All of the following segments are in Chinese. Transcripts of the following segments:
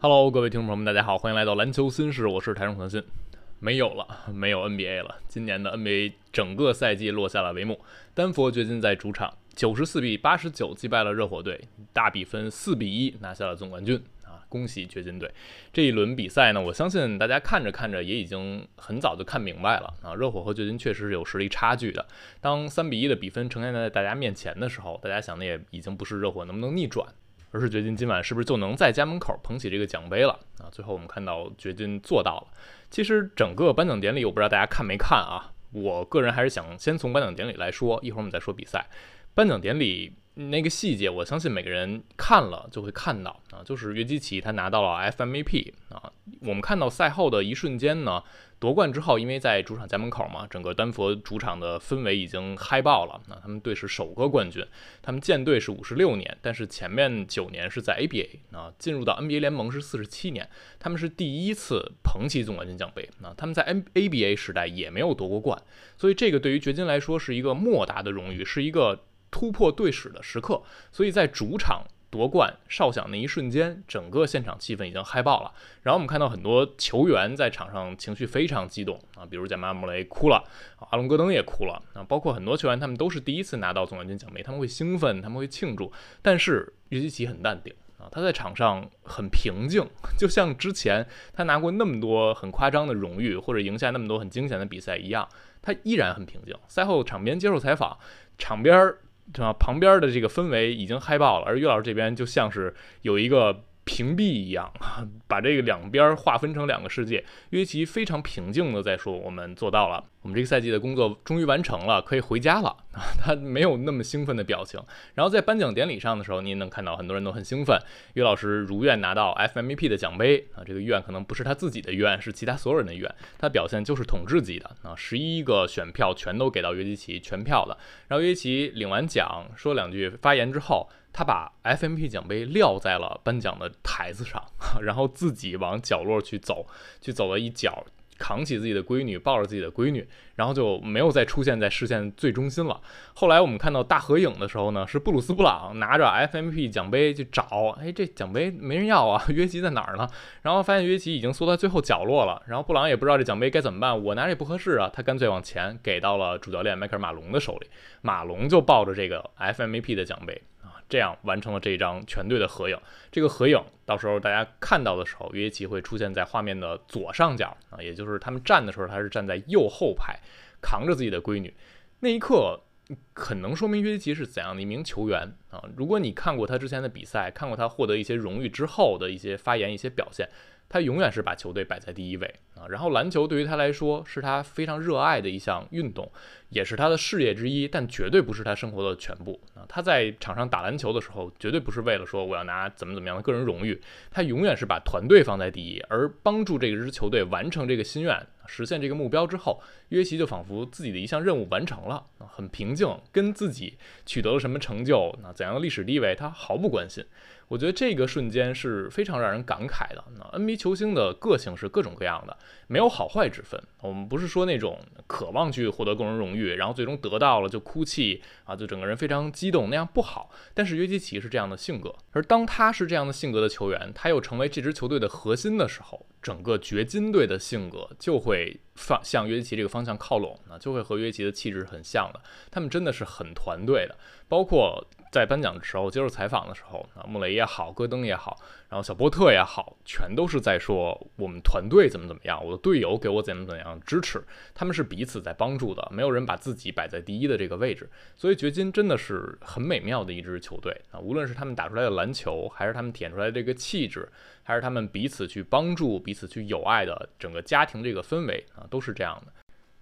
Hello，各位听众朋友们，大家好，欢迎来到篮球新事，我是台中腾讯。没有了，没有 NBA 了。今年的 NBA 整个赛季落下了帷幕，丹佛掘金在主场九十四比八十九击败了热火队，大比分四比一拿下了总冠军啊！恭喜掘金队。这一轮比赛呢，我相信大家看着看着也已经很早就看明白了啊，热火和掘金确实是有实力差距的。当三比一的比分呈现在大家面前的时候，大家想的也已经不是热火能不能逆转。而是掘金今晚是不是就能在家门口捧起这个奖杯了啊？最后我们看到掘金做到了。其实整个颁奖典礼，我不知道大家看没看啊？我个人还是想先从颁奖典礼来说，一会儿我们再说比赛。颁奖典礼那个细节，我相信每个人看了就会看到啊，就是约基奇他拿到了 FMVP 啊。我们看到赛后的一瞬间呢。夺冠之后，因为在主场家门口嘛，整个丹佛主场的氛围已经嗨爆了。那他们队是首个冠军，他们建队是五十六年，但是前面九年是在 ABA 啊，进入到 NBA 联盟是四十七年，他们是第一次捧起总冠军奖杯。那他们在 NABA 时代也没有夺过冠，所以这个对于掘金来说是一个莫大的荣誉，是一个突破队史的时刻。所以在主场。夺冠哨响那一瞬间，整个现场气氛已经嗨爆了。然后我们看到很多球员在场上情绪非常激动啊，比如贾马尔·穆雷哭了，阿隆·戈登也哭了啊，包括很多球员他们都是第一次拿到总冠军奖杯，他们会兴奋，他们会庆祝。但是约基奇很淡定啊，他在场上很平静，就像之前他拿过那么多很夸张的荣誉或者赢下那么多很惊险的比赛一样，他依然很平静。赛后场边接受采访，场边。对吧？旁边的这个氛围已经嗨爆了，而岳老师这边就像是有一个。屏蔽一样，把这个两边划分成两个世界。约奇非常平静的在说：“我们做到了，我们这个赛季的工作终于完成了，可以回家了。”他没有那么兴奋的表情。然后在颁奖典礼上的时候，您能看到很多人都很兴奋。约老师如愿拿到 FMVP 的奖杯啊，这个愿可能不是他自己的愿，是其他所有人的愿。他表现就是统治级的啊，十一个选票全都给到约基奇，全票的。然后约基奇领完奖说两句发言之后。他把 FMVP 奖杯撂在了颁奖的台子上，然后自己往角落去走，去走了一角，扛起自己的闺女，抱着自己的闺女，然后就没有再出现在视线最中心了。后来我们看到大合影的时候呢，是布鲁斯·布朗拿着 FMP 奖杯去找，哎，这奖杯没人要啊，约基在哪儿呢？然后发现约基已经缩在最后角落了。然后布朗也不知道这奖杯该怎么办，我拿着也不合适啊，他干脆往前给到了主教练迈克尔·马龙的手里，马龙就抱着这个 FMVP 的奖杯。啊这样完成了这一张全队的合影。这个合影到时候大家看到的时候，约基奇会出现在画面的左上角啊，也就是他们站的时候，他是站在右后排，扛着自己的闺女。那一刻，很能说明约基奇是怎样的一名球员啊。如果你看过他之前的比赛，看过他获得一些荣誉之后的一些发言、一些表现。他永远是把球队摆在第一位啊，然后篮球对于他来说是他非常热爱的一项运动，也是他的事业之一，但绝对不是他生活的全部啊。他在场上打篮球的时候，绝对不是为了说我要拿怎么怎么样的个人荣誉，他永远是把团队放在第一，而帮助这支球队完成这个心愿，实现这个目标之后，约奇就仿佛自己的一项任务完成了啊，很平静，跟自己取得了什么成就，那怎样的历史地位，他毫不关心。我觉得这个瞬间是非常让人感慨的。那 NBA 球星的个性是各种各样的，没有好坏之分。我们不是说那种渴望去获得个人荣誉，然后最终得到了就哭泣啊，就整个人非常激动，那样不好。但是约基奇是这样的性格，而当他是这样的性格的球员，他又成为这支球队的核心的时候，整个掘金队的性格就会放向约基奇这个方向靠拢，那就会和约基奇的气质很像的。他们真的是很团队的，包括。在颁奖的时候，接受采访的时候，啊，穆雷也好，戈登也好，然后小波特也好，全都是在说我们团队怎么怎么样，我的队友给我怎么怎么样支持，他们是彼此在帮助的，没有人把自己摆在第一的这个位置。所以掘金真的是很美妙的一支球队啊，无论是他们打出来的篮球，还是他们体现出来的这个气质，还是他们彼此去帮助、彼此去友爱的整个家庭这个氛围啊，都是这样的。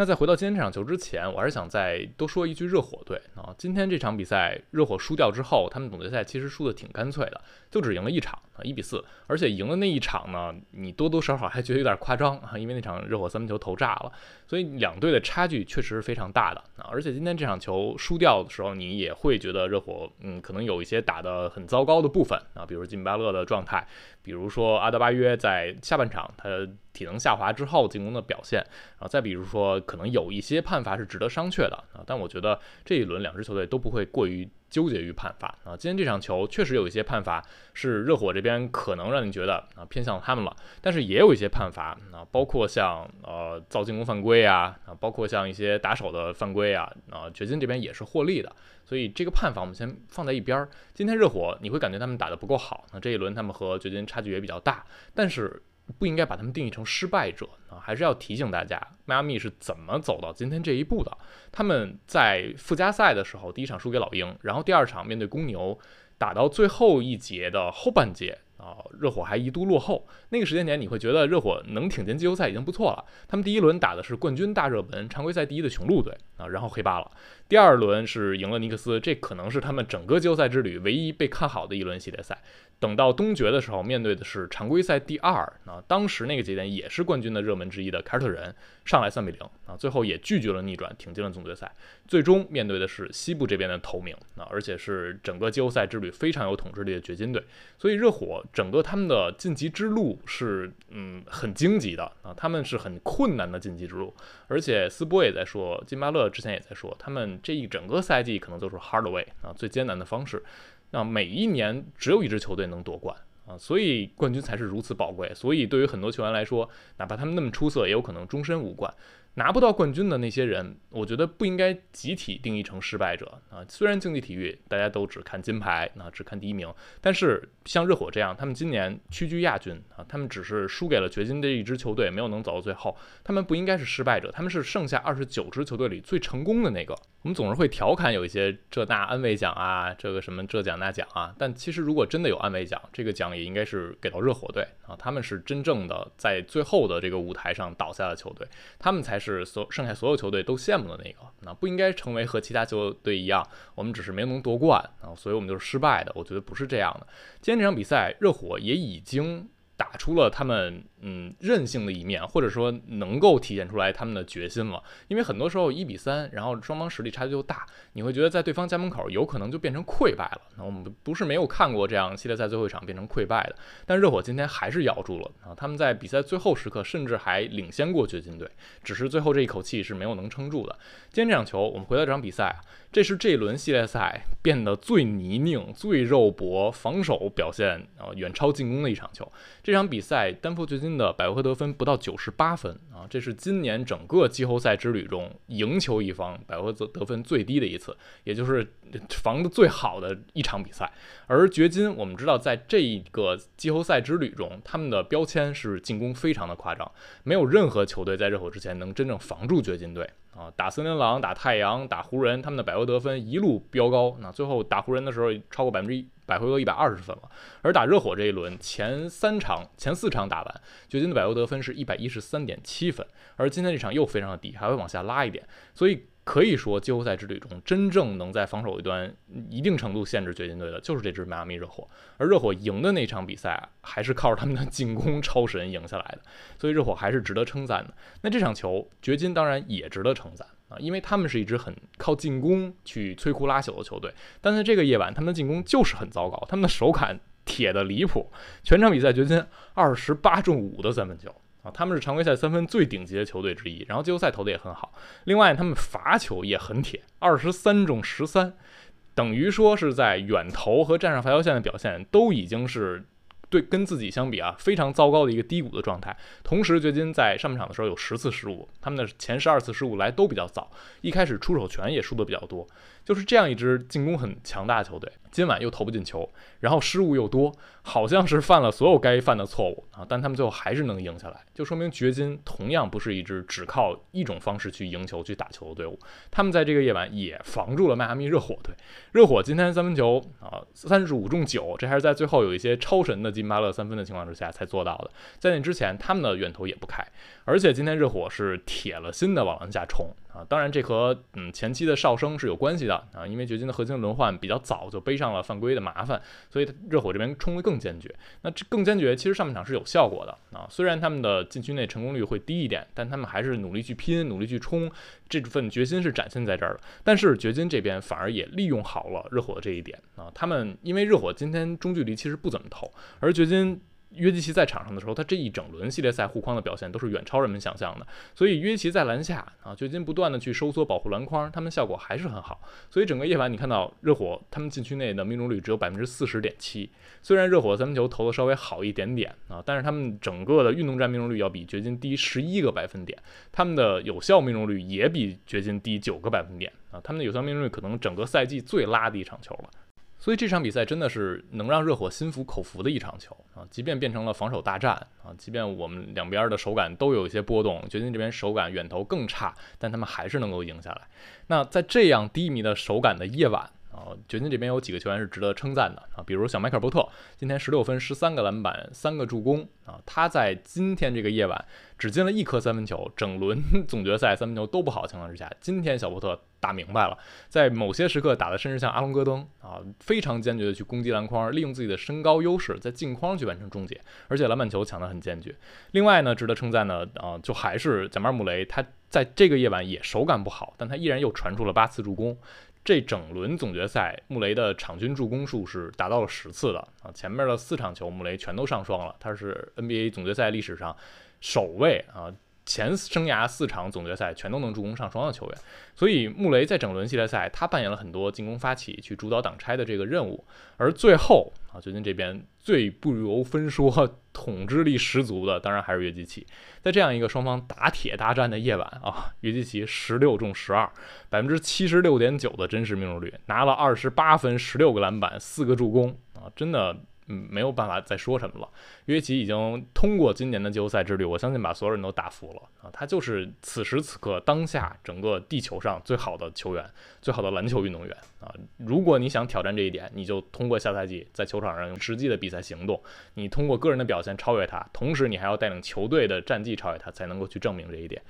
那在回到今天这场球之前，我还是想再多说一句热火队啊。今天这场比赛，热火输掉之后，他们总决赛其实输的挺干脆的，就只赢了一场啊，一比四。而且赢的那一场呢，你多多少少还觉得有点夸张啊，因为那场热火三分球投炸了。所以两队的差距确实是非常大的啊。而且今天这场球输掉的时候，你也会觉得热火嗯，可能有一些打得很糟糕的部分啊，比如金巴勒的状态，比如说阿德巴约在下半场他体能下滑之后进攻的表现，然后再比如说。可能有一些判罚是值得商榷的啊，但我觉得这一轮两支球队都不会过于纠结于判罚啊。今天这场球确实有一些判罚是热火这边可能让你觉得啊偏向他们了，但是也有一些判罚啊，包括像呃造进攻犯规啊啊，包括像一些打手的犯规啊啊，掘金这边也是获利的，所以这个判罚我们先放在一边儿。今天热火你会感觉他们打得不够好，那这一轮他们和掘金差距也比较大，但是。不应该把他们定义成失败者啊，还是要提醒大家，迈阿密是怎么走到今天这一步的。他们在附加赛的时候，第一场输给老鹰，然后第二场面对公牛，打到最后一节的后半节啊，热火还一度落后。那个时间点，你会觉得热火能挺进季后赛已经不错了。他们第一轮打的是冠军大热门，常规赛第一的雄鹿队啊，然后黑八了。第二轮是赢了尼克斯，这可能是他们整个季后赛之旅唯一被看好的一轮系列赛。等到东决的时候，面对的是常规赛第二啊，当时那个节点也是冠军的热门之一的凯尔特人，上来三比零啊，最后也拒绝了逆转，挺进了总决赛。最终面对的是西部这边的头名啊，而且是整个季后赛之旅非常有统治力的掘金队。所以热火整个他们的晋级之路是嗯很荆棘的啊，他们是很困难的晋级之路。而且斯波也在说，金巴勒之前也在说，他们这一整个赛季可能都是 hard way 啊，最艰难的方式。那每一年只有一支球队能夺冠啊，所以冠军才是如此宝贵。所以对于很多球员来说，哪怕他们那么出色，也有可能终身无冠。拿不到冠军的那些人，我觉得不应该集体定义成失败者啊。虽然竞技体育大家都只看金牌，啊，只看第一名，但是像热火这样，他们今年屈居亚军啊，他们只是输给了掘金这一支球队，没有能走到最后，他们不应该是失败者，他们是剩下二十九支球队里最成功的那个。我们总是会调侃有一些这那安慰奖啊，这个什么这奖那奖啊，但其实如果真的有安慰奖，这个奖也应该是给到热火队啊，他们是真正的在最后的这个舞台上倒下的球队，他们才是所剩下所有球队都羡慕的那个，那不应该成为和其他球队一样，我们只是没能夺冠啊，所以我们就是失败的，我觉得不是这样的。今天这场比赛，热火也已经打出了他们。嗯，韧性的一面，或者说能够体现出来他们的决心了。因为很多时候一比三，然后双方实力差距又大，你会觉得在对方家门口有可能就变成溃败了。那我们不是没有看过这样系列赛最后一场变成溃败的，但热火今天还是咬住了啊！他们在比赛最后时刻甚至还领先过掘金队，只是最后这一口气是没有能撑住的。今天这场球，我们回到这场比赛啊，这是这一轮系列赛变得最泥泞、最肉搏、防守表现啊远超进攻的一场球。这场比赛，丹佛掘金。的百回合得分不到九十八分啊，这是今年整个季后赛之旅中赢球一方百回合得分最低的一次，也就是防的最好的一场比赛。而掘金，我们知道在这一个季后赛之旅中，他们的标签是进攻非常的夸张，没有任何球队在热火之前能真正防住掘金队啊。打森林狼、打太阳、打湖人，他们的百回合得分一路飙高，那最后打湖人的时候超过百分之一。百回合一百二十分了，而打热火这一轮前三场、前四场打完，掘金的百回得分是一百一十三点七分，而今天这场又非常的低，还会往下拉一点，所以可以说季后赛之旅中真正能在防守一端一定程度限制掘金队的，就是这支迈阿密热火。而热火赢的那场比赛，还是靠着他们的进攻超神赢下来的，所以热火还是值得称赞的。那这场球，掘金当然也值得称赞。啊，因为他们是一支很靠进攻去摧枯拉朽的球队，但在这个夜晚，他们的进攻就是很糟糕，他们的手感铁的离谱。全场比赛掘金二十八中五的三分球啊，他们是常规赛三分最顶级的球队之一，然后季后赛投的也很好。另外，他们罚球也很铁，二十三中十三，等于说是在远投和站上罚球线的表现都已经是。对，跟自己相比啊，非常糟糕的一个低谷的状态。同时，掘金在上半场的时候有十次失误，他们的前十二次失误来都比较早，一开始出手权也输的比较多。就是这样一支进攻很强大的球队，今晚又投不进球，然后失误又多，好像是犯了所有该犯的错误啊，但他们最后还是能赢下来，就说明掘金同样不是一支只靠一种方式去赢球、去打球的队伍。他们在这个夜晚也防住了迈阿密热火队。热火今天三分球啊，三十五中九，这还是在最后有一些超神的金巴勒三分的情况之下才做到的，在那之前他们的远投也不开。而且今天热火是铁了心的往篮下冲啊，当然这和嗯前期的哨声是有关系的啊，因为掘金的核心轮换比较早就背上了犯规的麻烦，所以热火这边冲得更坚决。那这更坚决，其实上半场是有效果的啊，虽然他们的禁区内成功率会低一点，但他们还是努力去拼，努力去冲，这份决心是展现在这儿的。但是掘金这边反而也利用好了热火的这一点啊，他们因为热火今天中距离其实不怎么投，而掘金。约基奇在场上的时候，他这一整轮系列赛护框的表现都是远超人们想象的。所以约基奇在篮下啊，掘金不断的去收缩保护篮筐，他们效果还是很好。所以整个夜晚你看到热火他们禁区内的命中率只有百分之四十点七，虽然热火三分球投的稍微好一点点啊，但是他们整个的运动战命中率要比掘金低十一个百分点，他们的有效命中率也比掘金低九个百分点啊，他们的有效命中率可能整个赛季最拉的一场球了。所以这场比赛真的是能让热火心服口服的一场球啊！即便变成了防守大战啊，即便我们两边的手感都有一些波动，掘金这边手感远投更差，但他们还是能够赢下来。那在这样低迷的手感的夜晚啊，掘金这边有几个球员是值得称赞的啊，比如小迈克尔波特，今天十六分、十三个篮板、三个助攻啊，他在今天这个夜晚只进了一颗三分球，整轮总决赛三分球都不好的情况之下，今天小波特。打明白了，在某些时刻打的甚至像阿隆戈登啊，非常坚决的去攻击篮筐，利用自己的身高优势在镜框去完成终结，而且篮板球抢得很坚决。另外呢，值得称赞的啊，就还是贾马尔·穆雷，他在这个夜晚也手感不好，但他依然又传出了八次助攻。这整轮总决赛，穆雷的场均助攻数是达到了十次的啊，前面的四场球穆雷全都上双了，他是 NBA 总决赛历史上首位啊。前生涯四场总决赛全都能助攻上双的球员，所以穆雷在整轮系列赛他扮演了很多进攻发起、去主导挡拆的这个任务。而最后啊，掘金这边最不由分说、统治力十足的，当然还是约基奇。在这样一个双方打铁大战的夜晚啊，约基奇十六中十二，百分之七十六点九的真实命中率，拿了二十八分、十六个篮板、四个助攻啊，真的。嗯，没有办法再说什么了。约基已经通过今年的季后赛之旅，我相信把所有人都打服了啊！他就是此时此刻当下整个地球上最好的球员，最好的篮球运动员啊！如果你想挑战这一点，你就通过下赛季在球场上用实际的比赛行动，你通过个人的表现超越他，同时你还要带领球队的战绩超越他，才能够去证明这一点。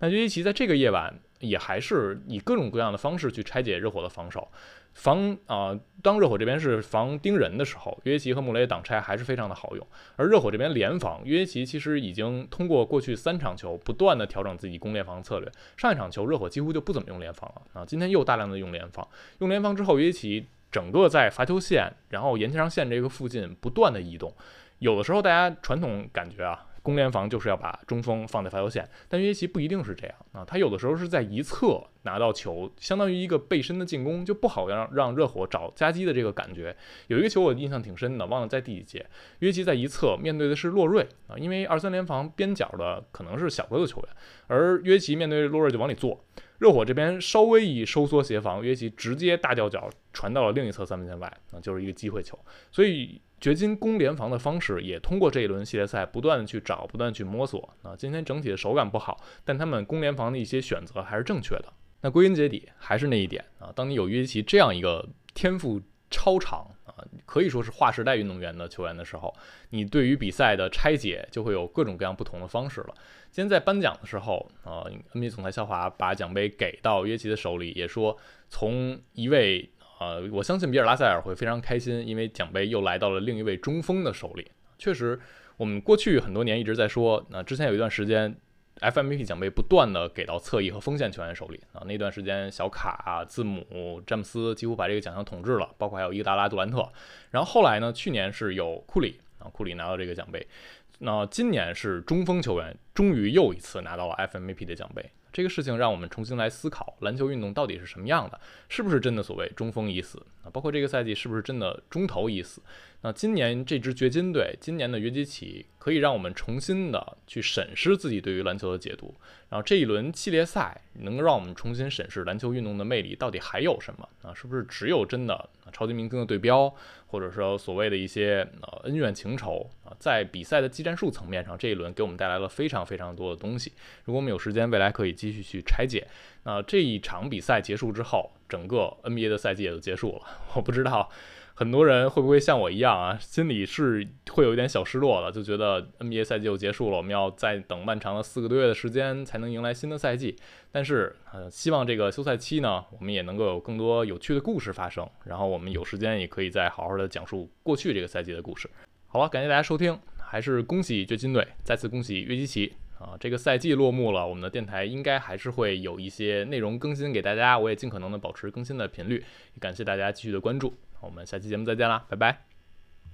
那约基奇在这个夜晚也还是以各种各样的方式去拆解热火的防守。防啊，当热火这边是防盯人的时候，约基奇和穆雷挡拆还是非常的好用。而热火这边联防，约基奇其实已经通过过去三场球不断的调整自己攻联防策略。上一场球热火几乎就不怎么用联防了啊，今天又大量的用联防。用联防之后，约基奇整个在罚球线，然后沿墙线这个附近不断的移动。有的时候大家传统感觉啊。攻联防就是要把中锋放在罚球线，但约基奇不一定是这样啊，他有的时候是在一侧拿到球，相当于一个背身的进攻，就不好让让热火找夹击的这个感觉。有一个球我印象挺深的，忘了在第几节，约基在一侧面对的是洛瑞啊，因为二三联防边角的可能是小个子球员，而约基面对洛瑞就往里坐，热火这边稍微一收缩协防，约基直接大吊脚传到了另一侧三分线外，那就是一个机会球，所以。掘金攻联防的方式也通过这一轮系列赛不断的去找，不断去摸索。啊，今天整体的手感不好，但他们攻联防的一些选择还是正确的。那归根结底还是那一点啊，当你有约基奇这样一个天赋超长啊，可以说是划时代运动员的球员的时候，你对于比赛的拆解就会有各种各样不同的方式了。今天在颁奖的时候啊，NBA 总裁肖华把奖杯给到约基奇的手里，也说从一位。呃，我相信比尔拉塞尔会非常开心，因为奖杯又来到了另一位中锋的手里。确实，我们过去很多年一直在说，那之前有一段时间，FMVP 奖杯不断的给到侧翼和锋线球员手里啊。那段时间，小卡、字母、詹姆斯几乎把这个奖项统治了，包括还有伊达拉、杜兰特。然后后来呢，去年是有库里啊，库里拿到这个奖杯。那今年是中锋球员终于又一次拿到了 FMVP 的奖杯。这个事情让我们重新来思考篮球运动到底是什么样的，是不是真的所谓中锋已死啊？包括这个赛季是不是真的中投已死？那今年这支掘金队，今年的约基奇可以让我们重新的去审视自己对于篮球的解读。然后这一轮系列赛能够让我们重新审视篮球运动的魅力到底还有什么啊？是不是只有真的超级明星的对标，或者说所谓的一些呃恩怨情仇啊？在比赛的技战术层面上，这一轮给我们带来了非常非常多的东西。如果我们有时间，未来可以继续去拆解。那这一场比赛结束之后，整个 NBA 的赛季也就结束了。我不知道。很多人会不会像我一样啊，心里是会有一点小失落的，就觉得 NBA 赛季又结束了，我们要再等漫长的四个多月的时间才能迎来新的赛季。但是，呃，希望这个休赛期呢，我们也能够有更多有趣的故事发生，然后我们有时间也可以再好好的讲述过去这个赛季的故事。好了，感谢大家收听，还是恭喜掘金队，再次恭喜约基奇啊！这个赛季落幕了，我们的电台应该还是会有一些内容更新给大家，我也尽可能的保持更新的频率，感谢大家继续的关注。我们下期节目再见啦，拜拜。